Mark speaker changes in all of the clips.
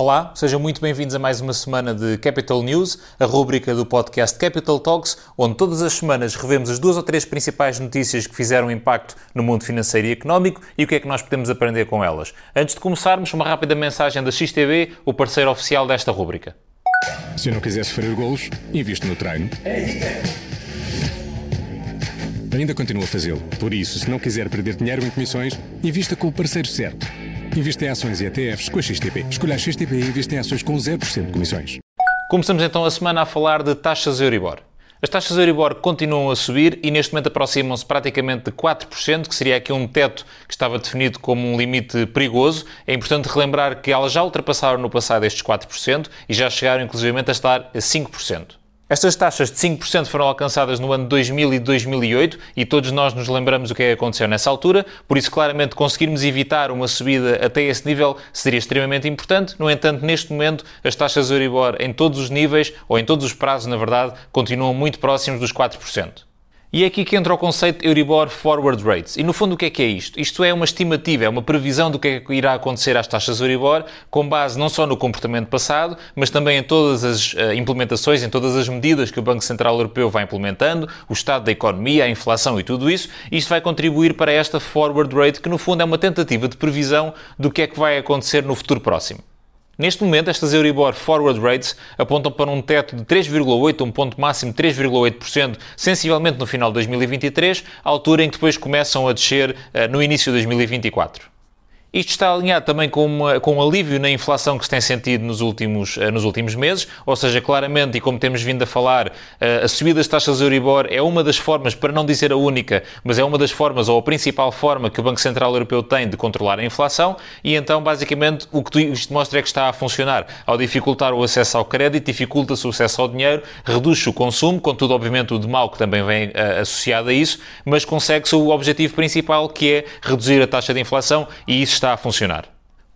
Speaker 1: Olá, sejam muito bem-vindos a mais uma semana de Capital News, a rúbrica do podcast Capital Talks, onde todas as semanas revemos as duas ou três principais notícias que fizeram impacto no mundo financeiro e económico e o que é que nós podemos aprender com elas. Antes de começarmos, uma rápida mensagem da XTB, o parceiro oficial desta rúbrica.
Speaker 2: Se não quiser sofrer golos, investe no treino. Ainda continua a fazê-lo. Por isso, se não quiser perder dinheiro em comissões, invista com o parceiro certo. Investe em ações e ETFs com a XTP. Escolha a XTP e investe em ações com 0% de comissões.
Speaker 1: Começamos então a semana a falar de taxas Euribor. As taxas Euribor continuam a subir e neste momento aproximam-se praticamente de 4%, que seria aqui um teto que estava definido como um limite perigoso. É importante relembrar que elas já ultrapassaram no passado estes 4% e já chegaram inclusivamente a estar a 5%. Estas taxas de 5% foram alcançadas no ano 2000 e 2008 e todos nós nos lembramos o que é aconteceu nessa altura, por isso, claramente, conseguirmos evitar uma subida até esse nível seria extremamente importante. No entanto, neste momento, as taxas Euribor em todos os níveis, ou em todos os prazos, na verdade, continuam muito próximos dos 4%. E é aqui que entra o conceito Euribor Forward Rates. E no fundo o que é que é isto? Isto é uma estimativa, é uma previsão do que é que irá acontecer às taxas Euribor, com base não só no comportamento passado, mas também em todas as uh, implementações, em todas as medidas que o Banco Central Europeu vai implementando, o estado da economia, a inflação e tudo isso. Isto vai contribuir para esta Forward Rate, que no fundo é uma tentativa de previsão do que é que vai acontecer no futuro próximo. Neste momento, estas Euribor Forward Rates apontam para um teto de 3,8%, um ponto máximo de 3,8%, sensivelmente no final de 2023, altura em que depois começam a descer uh, no início de 2024. Isto está alinhado também com, uma, com um alívio na inflação que se tem sentido nos últimos, uh, nos últimos meses, ou seja, claramente, e como temos vindo a falar, uh, a subida das taxas Euribor é uma das formas, para não dizer a única, mas é uma das formas, ou a principal forma que o Banco Central Europeu tem de controlar a inflação, e então, basicamente, o que isto mostra é que está a funcionar. Ao dificultar o acesso ao crédito, dificulta-se o acesso ao dinheiro, reduz-se o consumo, contudo, obviamente, o de mal que também vem uh, associado a isso, mas consegue-se o objetivo principal, que é reduzir a taxa de inflação, e isso está a funcionar.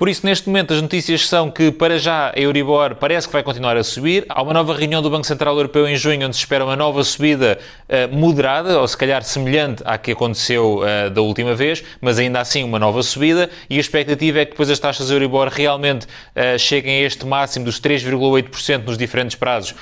Speaker 1: Por isso, neste momento, as notícias são que, para já, a Euribor parece que vai continuar a subir. Há uma nova reunião do Banco Central Europeu em junho, onde se espera uma nova subida uh, moderada, ou se calhar semelhante à que aconteceu uh, da última vez, mas ainda assim uma nova subida. E a expectativa é que depois as taxas Euribor realmente uh, cheguem a este máximo dos 3,8% nos diferentes prazos,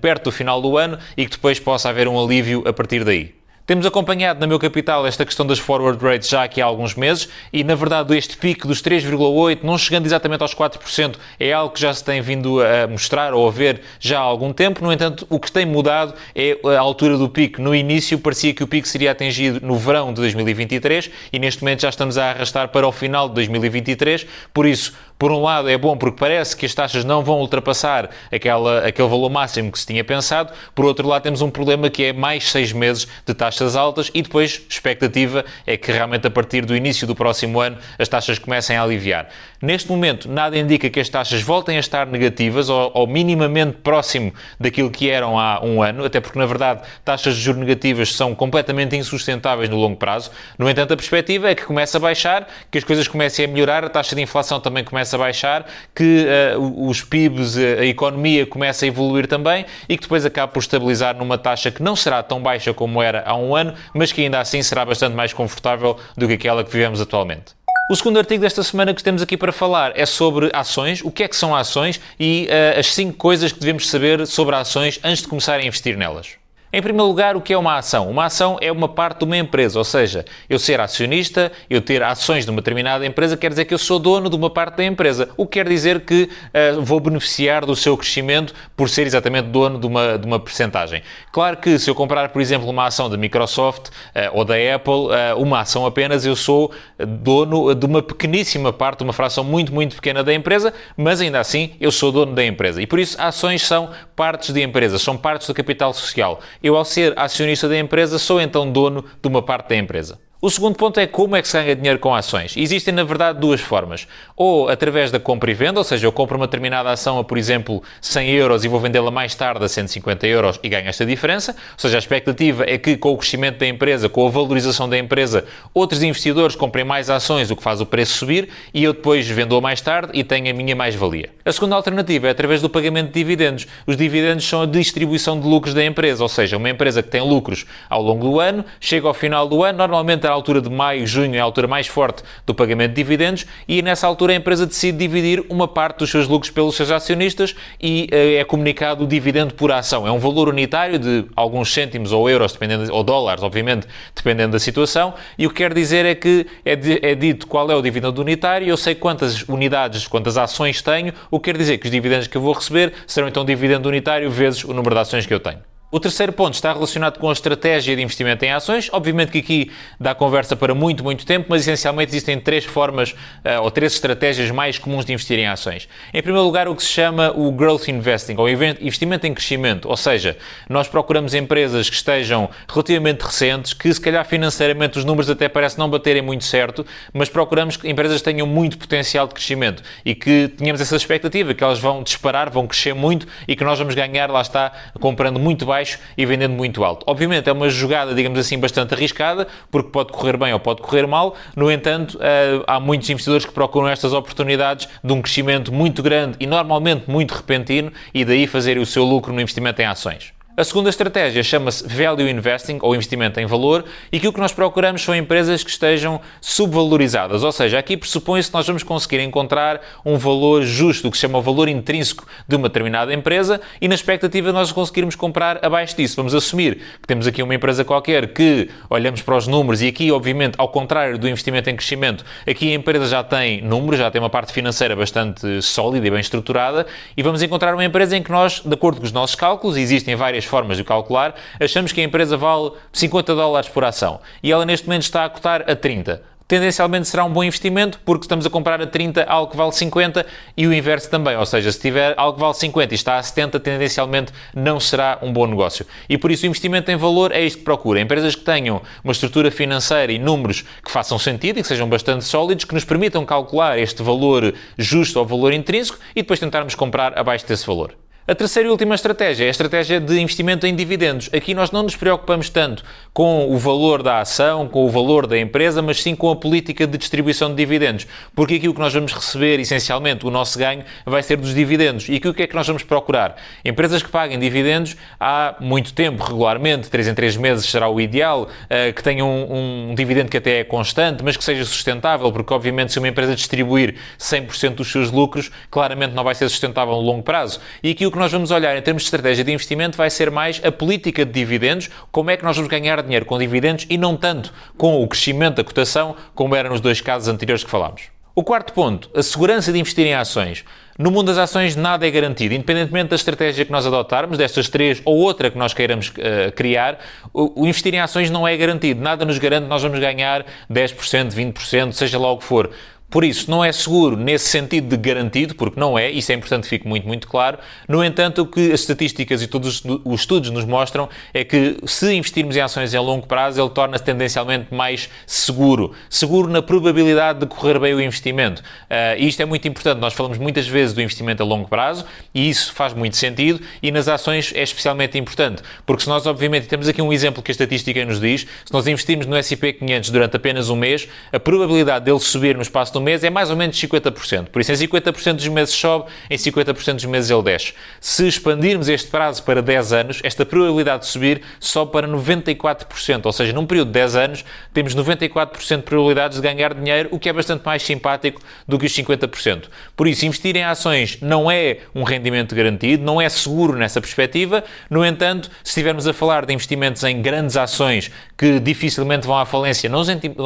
Speaker 1: perto do final do ano, e que depois possa haver um alívio a partir daí. Temos acompanhado na meu capital esta questão das forward rates já aqui há alguns meses e, na verdade, este pico dos 3,8%, não chegando exatamente aos 4%, é algo que já se tem vindo a mostrar ou a ver já há algum tempo. No entanto, o que tem mudado é a altura do pico. No início, parecia que o pico seria atingido no verão de 2023 e, neste momento, já estamos a arrastar para o final de 2023. Por isso, por um lado, é bom porque parece que as taxas não vão ultrapassar aquela, aquele valor máximo que se tinha pensado. Por outro lado, temos um problema que é mais seis meses de taxas altas e depois, expectativa é que realmente a partir do início do próximo ano as taxas comecem a aliviar. Neste momento, nada indica que as taxas voltem a estar negativas ou, ou minimamente próximo daquilo que eram há um ano, até porque, na verdade, taxas de juros negativas são completamente insustentáveis no longo prazo. No entanto, a perspectiva é que comece a baixar, que as coisas comecem a melhorar, a taxa de inflação também começa começa a baixar, que uh, os PIBs, a economia começa a evoluir também e que depois acaba por estabilizar numa taxa que não será tão baixa como era há um ano, mas que ainda assim será bastante mais confortável do que aquela que vivemos atualmente. O segundo artigo desta semana que temos aqui para falar é sobre ações, o que é que são ações e uh, as 5 coisas que devemos saber sobre ações antes de começar a investir nelas. Em primeiro lugar, o que é uma ação? Uma ação é uma parte de uma empresa, ou seja, eu ser acionista, eu ter ações de uma determinada empresa, quer dizer que eu sou dono de uma parte da empresa, o que quer dizer que uh, vou beneficiar do seu crescimento por ser exatamente dono de uma, de uma percentagem. Claro que se eu comprar, por exemplo, uma ação da Microsoft uh, ou da Apple, uh, uma ação apenas, eu sou dono de uma pequeníssima parte, uma fração muito, muito pequena da empresa, mas ainda assim eu sou dono da empresa. E por isso, ações são partes de empresas, são partes do capital social eu, ao ser acionista da empresa, sou então dono de uma parte da empresa. O segundo ponto é como é que se ganha dinheiro com ações. Existem, na verdade, duas formas. Ou através da compra e venda, ou seja, eu compro uma determinada ação a, por exemplo, 100 euros e vou vendê-la mais tarde a 150 euros e ganho esta diferença. Ou seja, a expectativa é que com o crescimento da empresa, com a valorização da empresa, outros investidores comprem mais ações, o que faz o preço subir e eu depois vendo-a mais tarde e tenho a minha mais-valia. A segunda alternativa é através do pagamento de dividendos. Os dividendos são a distribuição de lucros da empresa, ou seja, uma empresa que tem lucros ao longo do ano, chega ao final do ano, normalmente à altura de maio, junho é a altura mais forte do pagamento de dividendos, e nessa altura a empresa decide dividir uma parte dos seus lucros pelos seus acionistas e uh, é comunicado o dividendo por ação. É um valor unitário de alguns cêntimos ou euros, dependendo, ou dólares, obviamente, dependendo da situação, e o que quer dizer é que é, é dito qual é o dividendo unitário, eu sei quantas unidades, quantas ações tenho, o que quer dizer que os dividendos que eu vou receber serão então dividendo unitário vezes o número de ações que eu tenho. O terceiro ponto está relacionado com a estratégia de investimento em ações. Obviamente que aqui dá conversa para muito, muito tempo, mas essencialmente existem três formas uh, ou três estratégias mais comuns de investir em ações. Em primeiro lugar, o que se chama o growth investing, ou investimento em crescimento. Ou seja, nós procuramos empresas que estejam relativamente recentes, que se calhar financeiramente os números até parecem não baterem muito certo, mas procuramos que empresas tenham muito potencial de crescimento e que tenhamos essa expectativa, que elas vão disparar, vão crescer muito e que nós vamos ganhar, lá está, comprando muito baixo baixo e vendendo muito alto. Obviamente é uma jogada, digamos assim, bastante arriscada, porque pode correr bem ou pode correr mal. No entanto, eh, há muitos investidores que procuram estas oportunidades de um crescimento muito grande e normalmente muito repentino e daí fazerem o seu lucro no investimento em ações. A segunda estratégia chama-se Value Investing, ou investimento em valor, e aquilo que nós procuramos são empresas que estejam subvalorizadas, ou seja, aqui pressupõe-se que nós vamos conseguir encontrar um valor justo, o que se chama o valor intrínseco de uma determinada empresa, e na expectativa nós conseguirmos comprar abaixo disso. Vamos assumir que temos aqui uma empresa qualquer que olhamos para os números, e aqui, obviamente, ao contrário do investimento em crescimento, aqui a empresa já tem números, já tem uma parte financeira bastante sólida e bem estruturada, e vamos encontrar uma empresa em que nós, de acordo com os nossos cálculos, existem várias formas de calcular, achamos que a empresa vale 50 dólares por ação e ela neste momento está a cotar a 30 tendencialmente será um bom investimento porque estamos a comprar a 30 algo que vale 50 e o inverso também, ou seja, se tiver algo que vale 50 e está a 70, tendencialmente não será um bom negócio. E por isso o investimento em valor é isto que procura. Empresas que tenham uma estrutura financeira e números que façam sentido e que sejam bastante sólidos, que nos permitam calcular este valor justo ou valor intrínseco e depois tentarmos comprar abaixo desse valor. A terceira e última estratégia é a estratégia de investimento em dividendos. Aqui nós não nos preocupamos tanto com o valor da ação, com o valor da empresa, mas sim com a política de distribuição de dividendos. Porque aqui o que nós vamos receber, essencialmente, o nosso ganho, vai ser dos dividendos. E aqui o que é que nós vamos procurar? Empresas que paguem dividendos há muito tempo, regularmente, 3 em 3 meses será o ideal, eh, que tenham um, um dividendo que até é constante, mas que seja sustentável, porque obviamente se uma empresa distribuir 100% dos seus lucros, claramente não vai ser sustentável no longo prazo. E que nós vamos olhar em termos de estratégia de investimento vai ser mais a política de dividendos, como é que nós vamos ganhar dinheiro com dividendos e não tanto com o crescimento da cotação, como era nos dois casos anteriores que falámos. O quarto ponto, a segurança de investir em ações. No mundo das ações, nada é garantido. Independentemente da estratégia que nós adotarmos, destas três ou outra que nós queiramos uh, criar, o, o, investir em ações não é garantido. Nada nos garante que nós vamos ganhar 10%, 20%, seja lá o que for. Por isso, não é seguro nesse sentido de garantido, porque não é, isso é importante que fique muito, muito claro. No entanto, o que as estatísticas e todos os estudos nos mostram é que se investirmos em ações a longo prazo, ele torna-se tendencialmente mais seguro. Seguro na probabilidade de correr bem o investimento. Uh, isto é muito importante. Nós falamos muitas vezes do investimento a longo prazo e isso faz muito sentido e nas ações é especialmente importante. Porque se nós, obviamente, temos aqui um exemplo que a estatística nos diz, se nós investirmos no S&P 500 durante apenas um mês, a probabilidade dele subir no espaço de um mês é mais ou menos 50%. Por isso, em 50% dos meses sobe, em 50% dos meses ele desce. Se expandirmos este prazo para 10 anos, esta probabilidade de subir sobe para 94%. Ou seja, num período de 10 anos, temos 94% de probabilidades de ganhar dinheiro, o que é bastante mais simpático do que os 50%. Por isso, investir em ações não é um rendimento garantido, não é seguro nessa perspectiva. No entanto, se estivermos a falar de investimentos em grandes ações que dificilmente vão à falência, não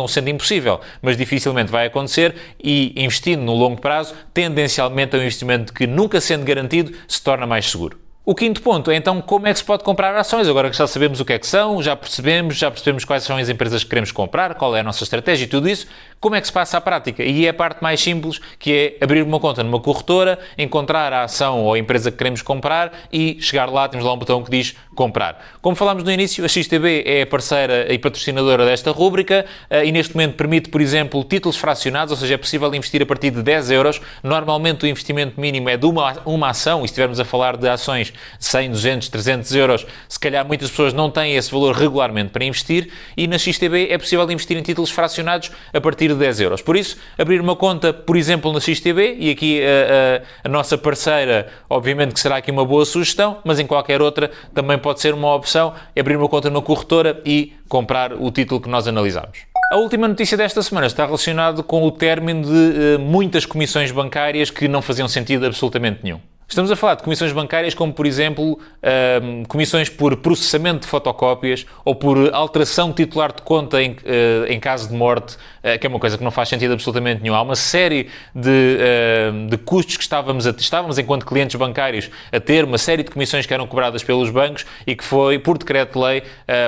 Speaker 1: sendo impossível, mas dificilmente vai acontecer, e investindo no longo prazo, tendencialmente é um investimento que, nunca sendo garantido, se torna mais seguro. O quinto ponto é então como é que se pode comprar ações. Agora que já sabemos o que é que são, já percebemos, já percebemos quais são as empresas que queremos comprar, qual é a nossa estratégia e tudo isso, como é que se passa a prática? E é a parte mais simples, que é abrir uma conta numa corretora, encontrar a ação ou a empresa que queremos comprar e chegar lá, temos lá um botão que diz comprar. Como falámos no início, a XTB é a parceira e patrocinadora desta rúbrica eh, e neste momento permite, por exemplo, títulos fracionados, ou seja, é possível investir a partir de 10 euros. Normalmente o investimento mínimo é de uma, uma ação, e se estivermos a falar de ações 100, 200, 300 euros, se calhar muitas pessoas não têm esse valor regularmente para investir e na XTB é possível investir em títulos fracionados a partir de 10 euros. Por isso, abrir uma conta, por exemplo, na XTB, e aqui a, a, a nossa parceira, obviamente que será aqui uma boa sugestão, mas em qualquer outra também pode ser uma opção, abrir uma conta na corretora e comprar o título que nós analisamos. A última notícia desta semana está relacionada com o término de uh, muitas comissões bancárias que não faziam sentido absolutamente nenhum. Estamos a falar de comissões bancárias como, por exemplo, uh, comissões por processamento de fotocópias ou por alteração titular de conta em, uh, em caso de morte, uh, que é uma coisa que não faz sentido absolutamente nenhum. Há uma série de, de custos que estávamos, a, estávamos, enquanto clientes bancários, a ter, uma série de comissões que eram cobradas pelos bancos e que foi, por decreto-lei,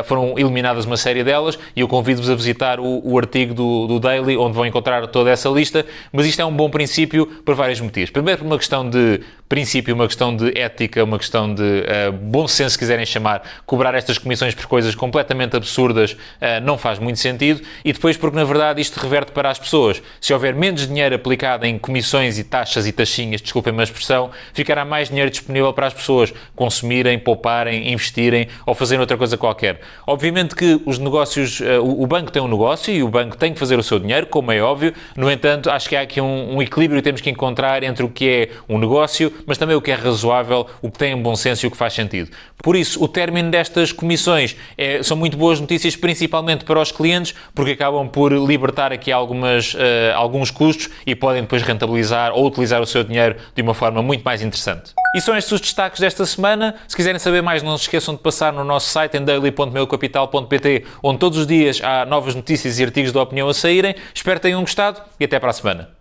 Speaker 1: foram eliminadas uma série delas e eu convido-vos a visitar o, o artigo do, do, Daily, onde vão encontrar toda essa lista, mas isto é um bom princípio por vários motivos. Primeiro, por uma questão de princípio, uma questão de ética, uma questão de uh, bom senso, se quiserem chamar, cobrar estas comissões por coisas completamente absurdas uh, não faz muito sentido. E depois, porque na verdade isto reverte para as pessoas. Se houver menos dinheiro aplicado em comissões e taxas e taxinhas, desculpem-me a expressão, ficará mais dinheiro disponível para as pessoas consumirem, pouparem, investirem ou fazerem outra coisa qualquer. Obviamente que os negócios, uh, o banco tem um negócio e o banco tem que fazer o seu dinheiro, como é óbvio. No entanto, acho que há aqui um, um equilíbrio que temos que encontrar entre o que é um negócio mas também o que é razoável, o que tem bom senso e o que faz sentido. Por isso, o término destas comissões é, são muito boas notícias, principalmente para os clientes, porque acabam por libertar aqui algumas, uh, alguns custos e podem depois rentabilizar ou utilizar o seu dinheiro de uma forma muito mais interessante. E são estes os destaques desta semana. Se quiserem saber mais, não se esqueçam de passar no nosso site em daily.meucapital.pt, onde todos os dias há novas notícias e artigos de opinião a saírem. Espero que tenham gostado e até para a semana.